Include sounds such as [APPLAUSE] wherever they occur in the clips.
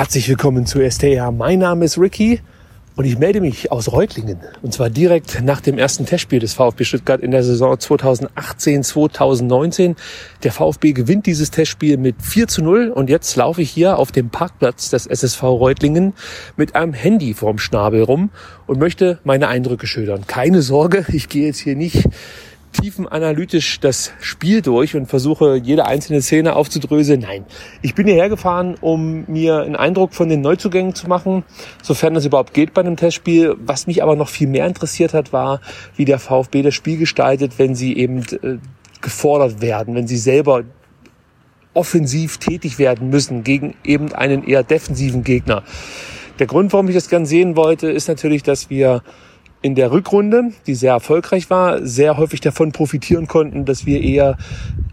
Herzlich willkommen zu STR. Mein Name ist Ricky und ich melde mich aus Reutlingen. Und zwar direkt nach dem ersten Testspiel des VfB Stuttgart in der Saison 2018-2019. Der VfB gewinnt dieses Testspiel mit 4 zu 0 und jetzt laufe ich hier auf dem Parkplatz des SSV Reutlingen mit einem Handy vorm Schnabel rum und möchte meine Eindrücke schildern. Keine Sorge, ich gehe jetzt hier nicht tiefenanalytisch das Spiel durch und versuche jede einzelne Szene aufzudröseln. Nein, ich bin hierher gefahren, um mir einen Eindruck von den Neuzugängen zu machen, sofern das überhaupt geht bei einem Testspiel. Was mich aber noch viel mehr interessiert hat, war, wie der VfB das Spiel gestaltet, wenn sie eben äh, gefordert werden, wenn sie selber offensiv tätig werden müssen gegen eben einen eher defensiven Gegner. Der Grund, warum ich das gern sehen wollte, ist natürlich, dass wir in der Rückrunde, die sehr erfolgreich war, sehr häufig davon profitieren konnten, dass wir eher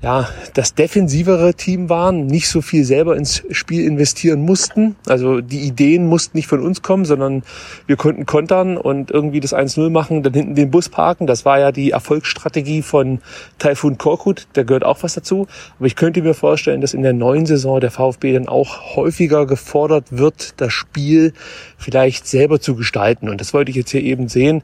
ja, das defensivere Team waren, nicht so viel selber ins Spiel investieren mussten. Also die Ideen mussten nicht von uns kommen, sondern wir konnten kontern und irgendwie das 1-0 machen, dann hinten den Bus parken. Das war ja die Erfolgsstrategie von Taifun Korkut, da gehört auch was dazu. Aber ich könnte mir vorstellen, dass in der neuen Saison der VfB dann auch häufiger gefordert wird, das Spiel vielleicht selber zu gestalten. Und das wollte ich jetzt hier eben sehen,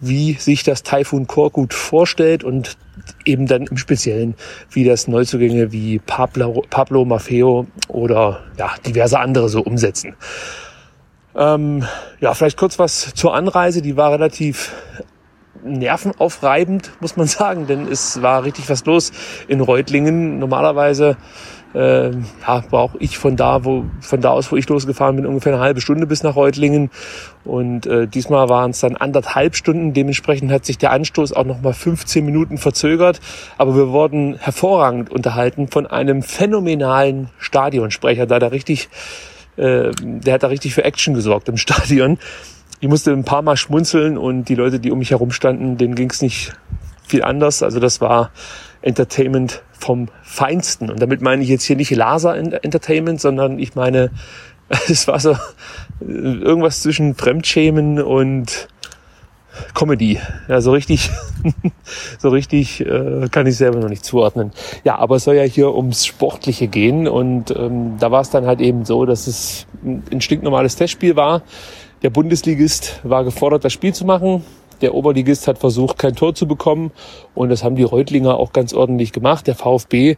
wie sich das Taifun Korkut vorstellt und eben dann im Speziellen, wie das Neuzugänge wie Pablo, Pablo Maffeo oder ja, diverse andere so umsetzen. Ähm, ja, vielleicht kurz was zur Anreise. Die war relativ nervenaufreibend, muss man [LAUGHS] sagen, denn es war richtig was los in Reutlingen. Normalerweise äh, ja, brauche ich von da, wo von da aus, wo ich losgefahren bin, ungefähr eine halbe Stunde bis nach Reutlingen. Und äh, diesmal waren es dann anderthalb Stunden. Dementsprechend hat sich der Anstoß auch noch mal 15 Minuten verzögert. Aber wir wurden hervorragend unterhalten von einem phänomenalen Stadionsprecher, da der richtig, äh, der hat da richtig für Action gesorgt im [LAUGHS] Stadion. Ich musste ein paar Mal schmunzeln und die Leute, die um mich herum standen, denen ging es nicht viel anders. Also das war Entertainment vom Feinsten. Und damit meine ich jetzt hier nicht Laser Entertainment, sondern ich meine, [LAUGHS] es war so irgendwas zwischen Fremdschämen und Comedy. Ja, so richtig, [LAUGHS] so richtig äh, kann ich selber noch nicht zuordnen. Ja, aber es soll ja hier ums Sportliche gehen und ähm, da war es dann halt eben so, dass es ein stinknormales Testspiel war. Der Bundesligist war gefordert, das Spiel zu machen. Der Oberligist hat versucht, kein Tor zu bekommen und das haben die Reutlinger auch ganz ordentlich gemacht. Der VfB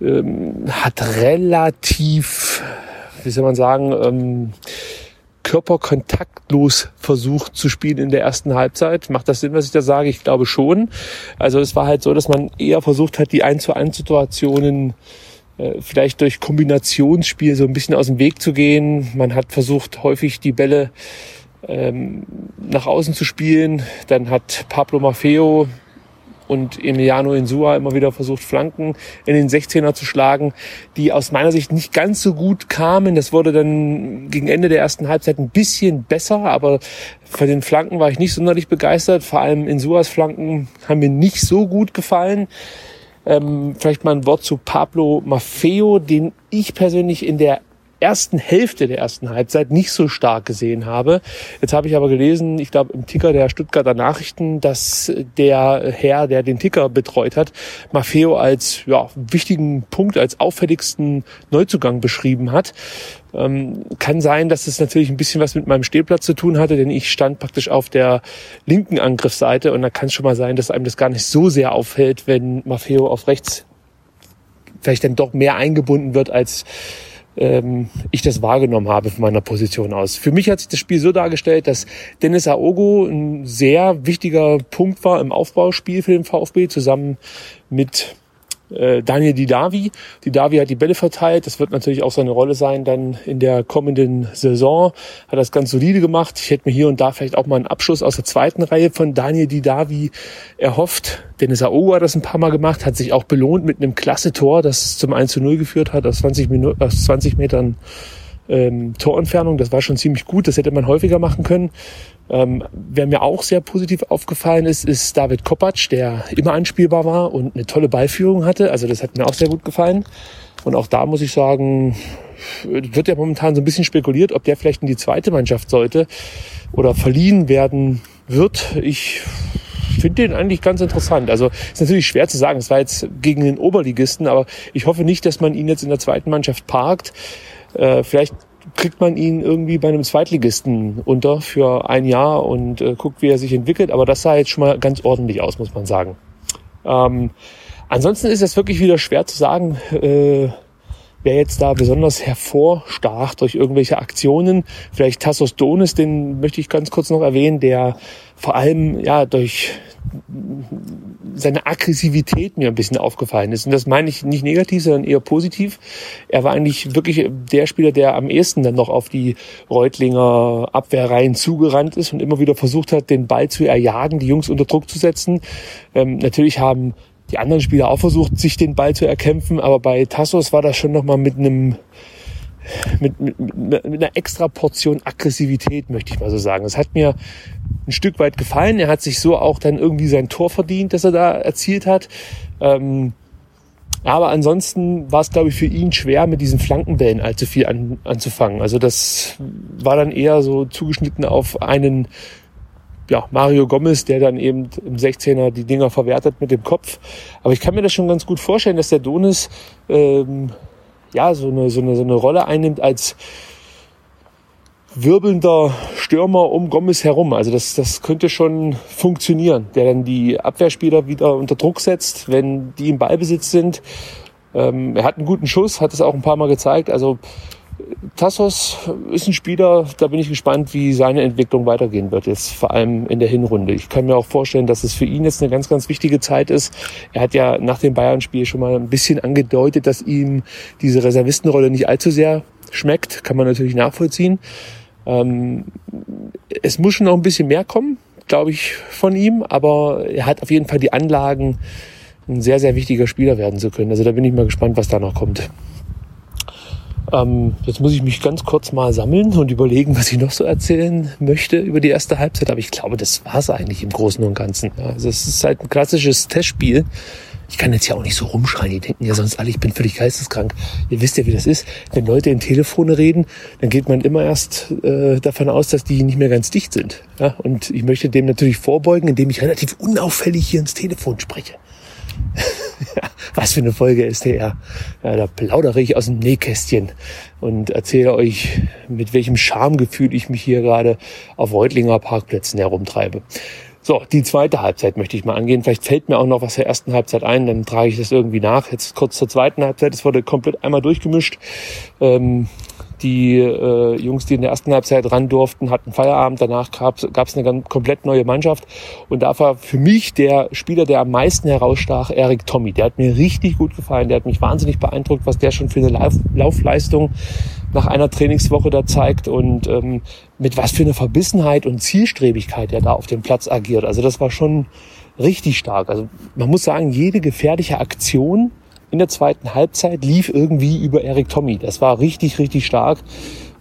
ähm, hat relativ, wie soll man sagen, ähm, körperkontaktlos versucht zu spielen in der ersten Halbzeit. Macht das Sinn, was ich da sage? Ich glaube schon. Also es war halt so, dass man eher versucht hat, die 1 zu 1 Situationen äh, vielleicht durch Kombinationsspiel so ein bisschen aus dem Weg zu gehen. Man hat versucht, häufig die Bälle ähm, nach außen zu spielen. Dann hat Pablo Maffeo und Emiliano Insua immer wieder versucht, Flanken in den 16er zu schlagen, die aus meiner Sicht nicht ganz so gut kamen. Das wurde dann gegen Ende der ersten Halbzeit ein bisschen besser, aber von den Flanken war ich nicht sonderlich begeistert. Vor allem Insuas Flanken haben mir nicht so gut gefallen. Ähm, vielleicht mal ein Wort zu Pablo Maffeo, den ich persönlich in der ersten Hälfte der ersten Halbzeit nicht so stark gesehen habe. Jetzt habe ich aber gelesen, ich glaube im Ticker der Stuttgarter Nachrichten, dass der Herr, der den Ticker betreut hat, Maffeo als ja, wichtigen Punkt, als auffälligsten Neuzugang beschrieben hat. Ähm, kann sein, dass es natürlich ein bisschen was mit meinem Stehplatz zu tun hatte, denn ich stand praktisch auf der linken Angriffsseite und da kann es schon mal sein, dass einem das gar nicht so sehr auffällt, wenn Maffeo auf rechts vielleicht dann doch mehr eingebunden wird als ähm, ich das wahrgenommen habe von meiner Position aus. Für mich hat sich das Spiel so dargestellt, dass Dennis Aogo ein sehr wichtiger Punkt war im Aufbauspiel für den VfB, zusammen mit äh, Daniel Didavi. Didavi hat die Bälle verteilt. Das wird natürlich auch seine Rolle sein dann in der kommenden Saison. Hat das ganz solide gemacht. Ich hätte mir hier und da vielleicht auch mal einen Abschluss aus der zweiten Reihe von Daniel Didavi erhofft. Dennis Aogo hat das ein paar Mal gemacht, hat sich auch belohnt mit einem klasse Tor, das zum 1 zu 0 geführt hat, aus 20, Minuten, aus 20 Metern ähm, Torentfernung. Das war schon ziemlich gut. Das hätte man häufiger machen können. Ähm, wer mir auch sehr positiv aufgefallen ist, ist David Kopacz, der immer anspielbar war und eine tolle Ballführung hatte. Also das hat mir auch sehr gut gefallen. Und auch da muss ich sagen, wird ja momentan so ein bisschen spekuliert, ob der vielleicht in die zweite Mannschaft sollte oder verliehen werden wird. Ich finde den eigentlich ganz interessant. Also ist natürlich schwer zu sagen. Es war jetzt gegen den Oberligisten, aber ich hoffe nicht, dass man ihn jetzt in der zweiten Mannschaft parkt. Äh, vielleicht kriegt man ihn irgendwie bei einem Zweitligisten unter für ein Jahr und äh, guckt, wie er sich entwickelt. Aber das sah jetzt schon mal ganz ordentlich aus, muss man sagen. Ähm, ansonsten ist es wirklich wieder schwer zu sagen, äh, wer jetzt da besonders hervorstach durch irgendwelche Aktionen. Vielleicht Tassos Donis, den möchte ich ganz kurz noch erwähnen, der vor allem ja durch seine Aggressivität mir ein bisschen aufgefallen ist. Und das meine ich nicht negativ, sondern eher positiv. Er war eigentlich wirklich der Spieler, der am ehesten dann noch auf die Reutlinger Abwehrreihen zugerannt ist und immer wieder versucht hat, den Ball zu erjagen, die Jungs unter Druck zu setzen. Ähm, natürlich haben die anderen Spieler auch versucht, sich den Ball zu erkämpfen, aber bei Tassos war das schon nochmal mit einem mit, mit, mit einer extra Portion Aggressivität, möchte ich mal so sagen. Das hat mir ein Stück weit gefallen. Er hat sich so auch dann irgendwie sein Tor verdient, das er da erzielt hat. Ähm, aber ansonsten war es, glaube ich, für ihn schwer, mit diesen Flankenbällen allzu viel an, anzufangen. Also das war dann eher so zugeschnitten auf einen ja, Mario Gomez, der dann eben im 16er die Dinger verwertet mit dem Kopf. Aber ich kann mir das schon ganz gut vorstellen, dass der Donis ähm, ja so eine, so, eine, so eine Rolle einnimmt als wirbelnder Stürmer um Gomez herum. Also das, das könnte schon funktionieren, der dann die Abwehrspieler wieder unter Druck setzt, wenn die im Ballbesitz sind. Ähm, er hat einen guten Schuss, hat es auch ein paar Mal gezeigt. Also Tassos ist ein Spieler, da bin ich gespannt, wie seine Entwicklung weitergehen wird, jetzt vor allem in der Hinrunde. Ich kann mir auch vorstellen, dass es für ihn jetzt eine ganz, ganz wichtige Zeit ist. Er hat ja nach dem Bayern-Spiel schon mal ein bisschen angedeutet, dass ihm diese Reservistenrolle nicht allzu sehr schmeckt, kann man natürlich nachvollziehen. Ähm, es muss schon noch ein bisschen mehr kommen, glaube ich, von ihm, aber er hat auf jeden Fall die Anlagen, ein sehr, sehr wichtiger Spieler werden zu können. Also da bin ich mal gespannt, was da noch kommt. Ähm, jetzt muss ich mich ganz kurz mal sammeln und überlegen, was ich noch so erzählen möchte über die erste Halbzeit. Aber ich glaube, das war es eigentlich im Großen und Ganzen. Also es ist halt ein klassisches Testspiel ich kann jetzt ja auch nicht so rumschreien. Die denken ja sonst alle, ich bin völlig geisteskrank. Ihr wisst ja, wie das ist. Wenn Leute in Telefone reden, dann geht man immer erst äh, davon aus, dass die nicht mehr ganz dicht sind. Ja? Und ich möchte dem natürlich vorbeugen, indem ich relativ unauffällig hier ins Telefon spreche. [LAUGHS] Was für eine Folge ist der? Ja, da plaudere ich aus dem Nähkästchen und erzähle euch, mit welchem Schamgefühl ich mich hier gerade auf Reutlinger Parkplätzen herumtreibe. So, die zweite Halbzeit möchte ich mal angehen. Vielleicht fällt mir auch noch was der ersten Halbzeit ein, dann trage ich das irgendwie nach. Jetzt kurz zur zweiten Halbzeit. Es wurde komplett einmal durchgemischt. Ähm, die äh, Jungs, die in der ersten Halbzeit ran durften, hatten Feierabend. Danach gab es eine ganz, komplett neue Mannschaft. Und da war für mich der Spieler, der am meisten herausstach, Erik Tommy. Der hat mir richtig gut gefallen. Der hat mich wahnsinnig beeindruckt, was der schon für eine Lauf Laufleistung nach einer Trainingswoche da zeigt und ähm, mit was für eine Verbissenheit und Zielstrebigkeit er da auf dem Platz agiert. Also das war schon richtig stark. Also man muss sagen, jede gefährliche Aktion in der zweiten Halbzeit lief irgendwie über Eric Tommy. Das war richtig, richtig stark.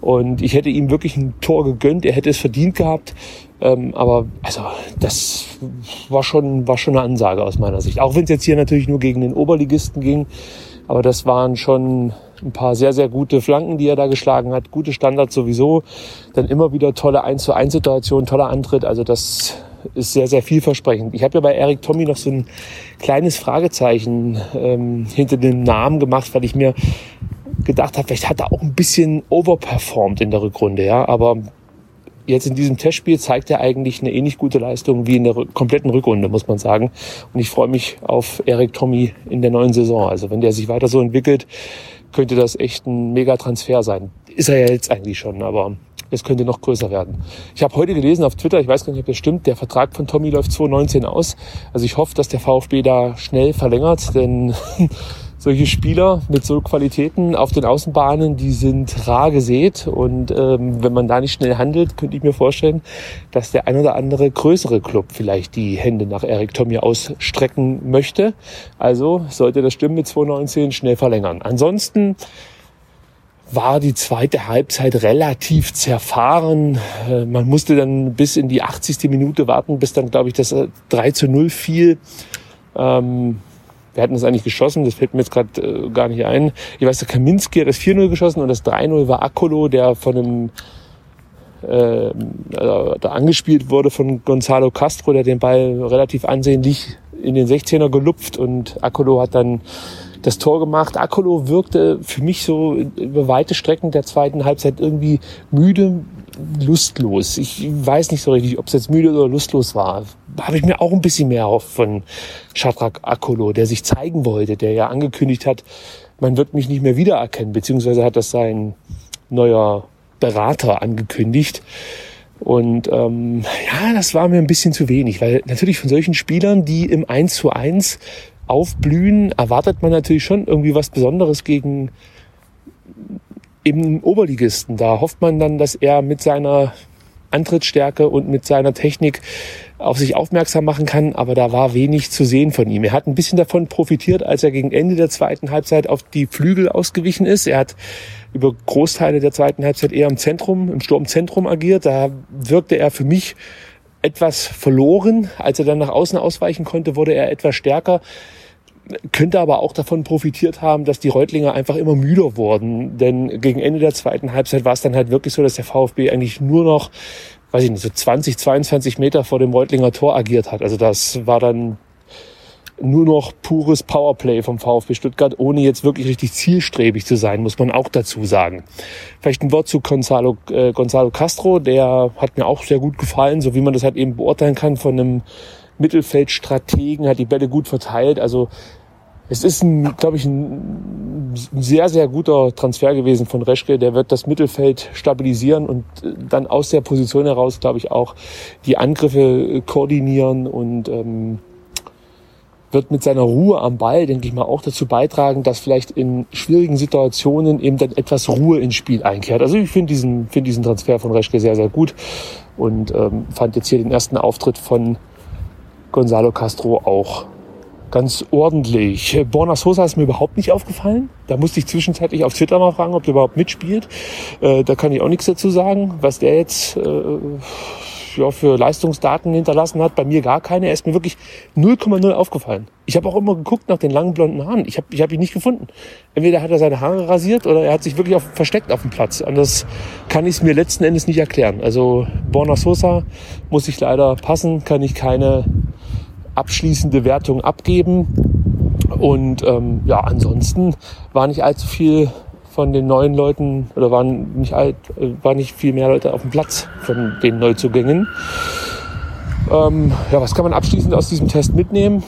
Und ich hätte ihm wirklich ein Tor gegönnt. Er hätte es verdient gehabt. Ähm, aber also das war schon, war schon eine Ansage aus meiner Sicht. Auch wenn es jetzt hier natürlich nur gegen den Oberligisten ging. Aber das waren schon ein paar sehr, sehr gute Flanken, die er da geschlagen hat. Gute Standards sowieso. Dann immer wieder tolle 1 zu 1 Situationen, toller Antritt. Also das ist sehr, sehr vielversprechend. Ich habe ja bei Eric Tommy noch so ein kleines Fragezeichen ähm, hinter dem Namen gemacht, weil ich mir gedacht habe, vielleicht hat er auch ein bisschen overperformed in der Rückrunde, ja. Aber jetzt in diesem Testspiel zeigt er eigentlich eine ähnlich gute Leistung wie in der kompletten Rückrunde, muss man sagen. Und ich freue mich auf Eric Tommy in der neuen Saison. Also wenn der sich weiter so entwickelt, könnte das echt ein Mega-Transfer sein. Ist er ja jetzt eigentlich schon, aber es könnte noch größer werden. Ich habe heute gelesen auf Twitter, ich weiß gar nicht, ob das stimmt, der Vertrag von Tommy läuft 2019 aus. Also ich hoffe, dass der VfB da schnell verlängert, denn [LAUGHS] solche Spieler mit so Qualitäten auf den Außenbahnen, die sind rar gesät. Und ähm, wenn man da nicht schnell handelt, könnte ich mir vorstellen, dass der ein oder andere größere Club vielleicht die Hände nach Eric Tommy ausstrecken möchte. Also sollte das stimmen mit 2019 schnell verlängern. Ansonsten war die zweite Halbzeit relativ zerfahren. Äh, man musste dann bis in die 80. Minute warten, bis dann, glaube ich, das 3 äh, zu 0 fiel. Ähm, wir hatten das eigentlich geschossen, das fällt mir jetzt gerade äh, gar nicht ein. Ich weiß, der Kaminski hat das 4-0 geschossen und das 3-0 war Akolo, der von einem äh, da angespielt wurde von Gonzalo Castro, der den Ball relativ ansehnlich in den 16er gelupft und Akolo hat dann das Tor gemacht. Akolo wirkte für mich so über weite Strecken der zweiten Halbzeit irgendwie müde, lustlos. Ich weiß nicht so richtig, ob es jetzt müde oder lustlos war. Habe ich mir auch ein bisschen mehr auf von Shadrach Akolo, der sich zeigen wollte, der ja angekündigt hat, man wird mich nicht mehr wiedererkennen, beziehungsweise hat das sein neuer Berater angekündigt. Und ähm, ja, das war mir ein bisschen zu wenig, weil natürlich von solchen Spielern, die im 1 zu 1 aufblühen, erwartet man natürlich schon irgendwie was Besonderes gegen im Oberligisten. Da hofft man dann, dass er mit seiner Antrittsstärke und mit seiner Technik auf sich aufmerksam machen kann, aber da war wenig zu sehen von ihm. Er hat ein bisschen davon profitiert, als er gegen Ende der zweiten Halbzeit auf die Flügel ausgewichen ist. Er hat über Großteile der zweiten Halbzeit eher im Zentrum, im Sturmzentrum agiert. Da wirkte er für mich etwas verloren. Als er dann nach außen ausweichen konnte, wurde er etwas stärker. Könnte aber auch davon profitiert haben, dass die Reutlinger einfach immer müder wurden. Denn gegen Ende der zweiten Halbzeit war es dann halt wirklich so, dass der VfB eigentlich nur noch, weiß ich nicht, so 20, 22 Meter vor dem Reutlinger Tor agiert hat. Also das war dann nur noch pures Powerplay vom VfB Stuttgart, ohne jetzt wirklich richtig zielstrebig zu sein, muss man auch dazu sagen. Vielleicht ein Wort zu Gonzalo, äh, Gonzalo Castro, der hat mir auch sehr gut gefallen, so wie man das halt eben beurteilen kann von einem Mittelfeldstrategen, hat die Bälle gut verteilt. Also es ist, glaube ich, ein, sehr, sehr guter Transfer gewesen von Reschke. Der wird das Mittelfeld stabilisieren und äh, dann aus der Position heraus, glaube ich, auch die Angriffe koordinieren und ähm, wird mit seiner Ruhe am Ball, denke ich mal, auch dazu beitragen, dass vielleicht in schwierigen Situationen eben dann etwas Ruhe ins Spiel einkehrt. Also ich finde diesen, finde diesen Transfer von Reschke sehr, sehr gut und ähm, fand jetzt hier den ersten Auftritt von Gonzalo Castro auch ganz ordentlich. Borna Sosa ist mir überhaupt nicht aufgefallen. Da musste ich zwischenzeitlich auf Twitter mal fragen, ob der überhaupt mitspielt. Äh, da kann ich auch nichts dazu sagen, was der jetzt äh, ja, für Leistungsdaten hinterlassen hat. Bei mir gar keine. Er ist mir wirklich 0,0 aufgefallen. Ich habe auch immer geguckt nach den langen blonden Haaren. Ich habe ich hab ihn nicht gefunden. Entweder hat er seine Haare rasiert oder er hat sich wirklich auf, versteckt auf dem Platz. Anders kann ich es mir letzten Endes nicht erklären. Also Borna Sosa muss ich leider passen, kann ich keine abschließende Wertung abgeben. Und ähm, ja, ansonsten war nicht allzu viel von den neuen Leuten oder waren nicht alt, äh, war nicht viel mehr Leute auf dem Platz von den Neuzugängen. Ähm, ja, was kann man abschließend aus diesem Test mitnehmen?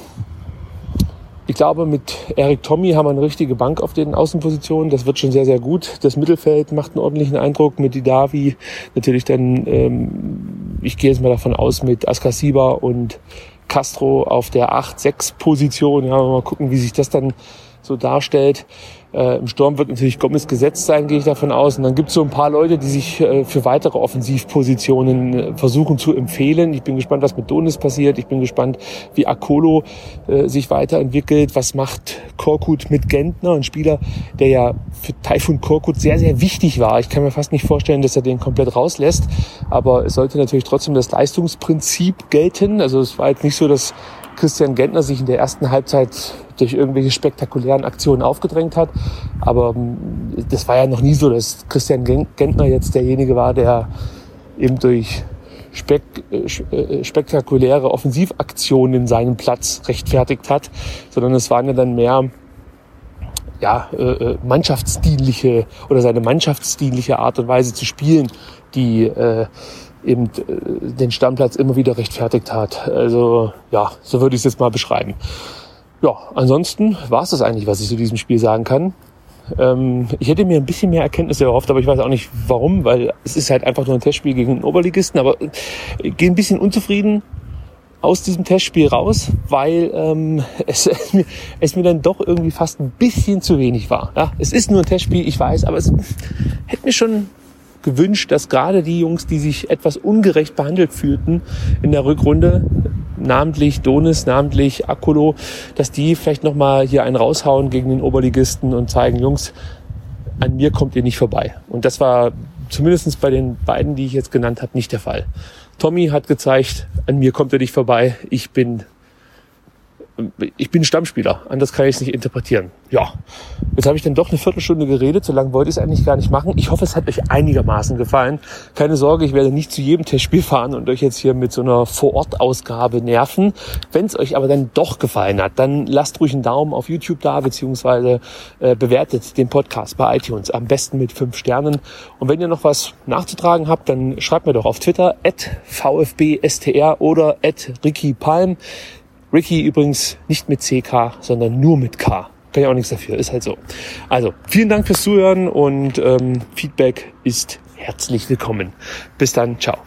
Ich glaube, mit Eric Tommy haben wir eine richtige Bank auf den Außenpositionen. Das wird schon sehr, sehr gut. Das Mittelfeld macht einen ordentlichen Eindruck mit Didavi. Natürlich dann, ähm, ich gehe jetzt mal davon aus, mit Askasiba und Castro auf der 8-6-Position. Ja, mal gucken, wie sich das dann so darstellt. Äh, Im Sturm wird natürlich Gomez gesetzt sein, gehe ich davon aus. Und dann gibt es so ein paar Leute, die sich äh, für weitere Offensivpositionen äh, versuchen zu empfehlen. Ich bin gespannt, was mit Donis passiert. Ich bin gespannt, wie Akolo äh, sich weiterentwickelt. Was macht Korkut mit Gentner, ein Spieler, der ja für Taifun Korkut sehr, sehr wichtig war. Ich kann mir fast nicht vorstellen, dass er den komplett rauslässt. Aber es sollte natürlich trotzdem das Leistungsprinzip gelten. Also es war jetzt nicht so, dass Christian Gentner sich in der ersten Halbzeit durch irgendwelche spektakulären Aktionen aufgedrängt hat. Aber ähm, das war ja noch nie so, dass Christian Gentner jetzt derjenige war, der eben durch spek äh, äh, spektakuläre Offensivaktionen seinen Platz rechtfertigt hat, sondern es waren ja dann mehr ja, äh, mannschaftsdienliche oder seine mannschaftsdienliche Art und Weise zu spielen, die äh, eben den Stammplatz immer wieder rechtfertigt hat. Also ja, so würde ich es jetzt mal beschreiben. Ja, ansonsten war es das eigentlich, was ich zu diesem Spiel sagen kann. Ähm, ich hätte mir ein bisschen mehr Erkenntnisse erhofft, aber ich weiß auch nicht warum, weil es ist halt einfach nur ein Testspiel gegen einen Oberligisten. Aber ich gehe ein bisschen unzufrieden aus diesem Testspiel raus, weil ähm, [LAUGHS] es, es, mir, es mir dann doch irgendwie fast ein bisschen zu wenig war. Ja, es ist nur ein Testspiel, ich weiß, aber es hätte mir schon gewünscht, dass gerade die Jungs, die sich etwas ungerecht behandelt fühlten in der Rückrunde, namentlich Donis, namentlich Akolo, dass die vielleicht nochmal hier einen raushauen gegen den Oberligisten und zeigen, Jungs, an mir kommt ihr nicht vorbei. Und das war zumindest bei den beiden, die ich jetzt genannt habe, nicht der Fall. Tommy hat gezeigt, an mir kommt er nicht vorbei. Ich bin ich bin Stammspieler, anders kann ich es nicht interpretieren. Ja, jetzt habe ich dann doch eine Viertelstunde geredet, so lange wollte ich es eigentlich gar nicht machen. Ich hoffe, es hat euch einigermaßen gefallen. Keine Sorge, ich werde nicht zu jedem Testspiel fahren und euch jetzt hier mit so einer Vor-Ort-Ausgabe nerven. Wenn es euch aber dann doch gefallen hat, dann lasst ruhig einen Daumen auf YouTube da, beziehungsweise äh, bewertet den Podcast bei iTunes, am besten mit fünf Sternen. Und wenn ihr noch was nachzutragen habt, dann schreibt mir doch auf Twitter at VfBSTR oder at Ricky Palm. Ricky übrigens nicht mit CK, sondern nur mit K. Kann ich auch nichts dafür, ist halt so. Also, vielen Dank fürs Zuhören und ähm, Feedback ist herzlich willkommen. Bis dann, ciao.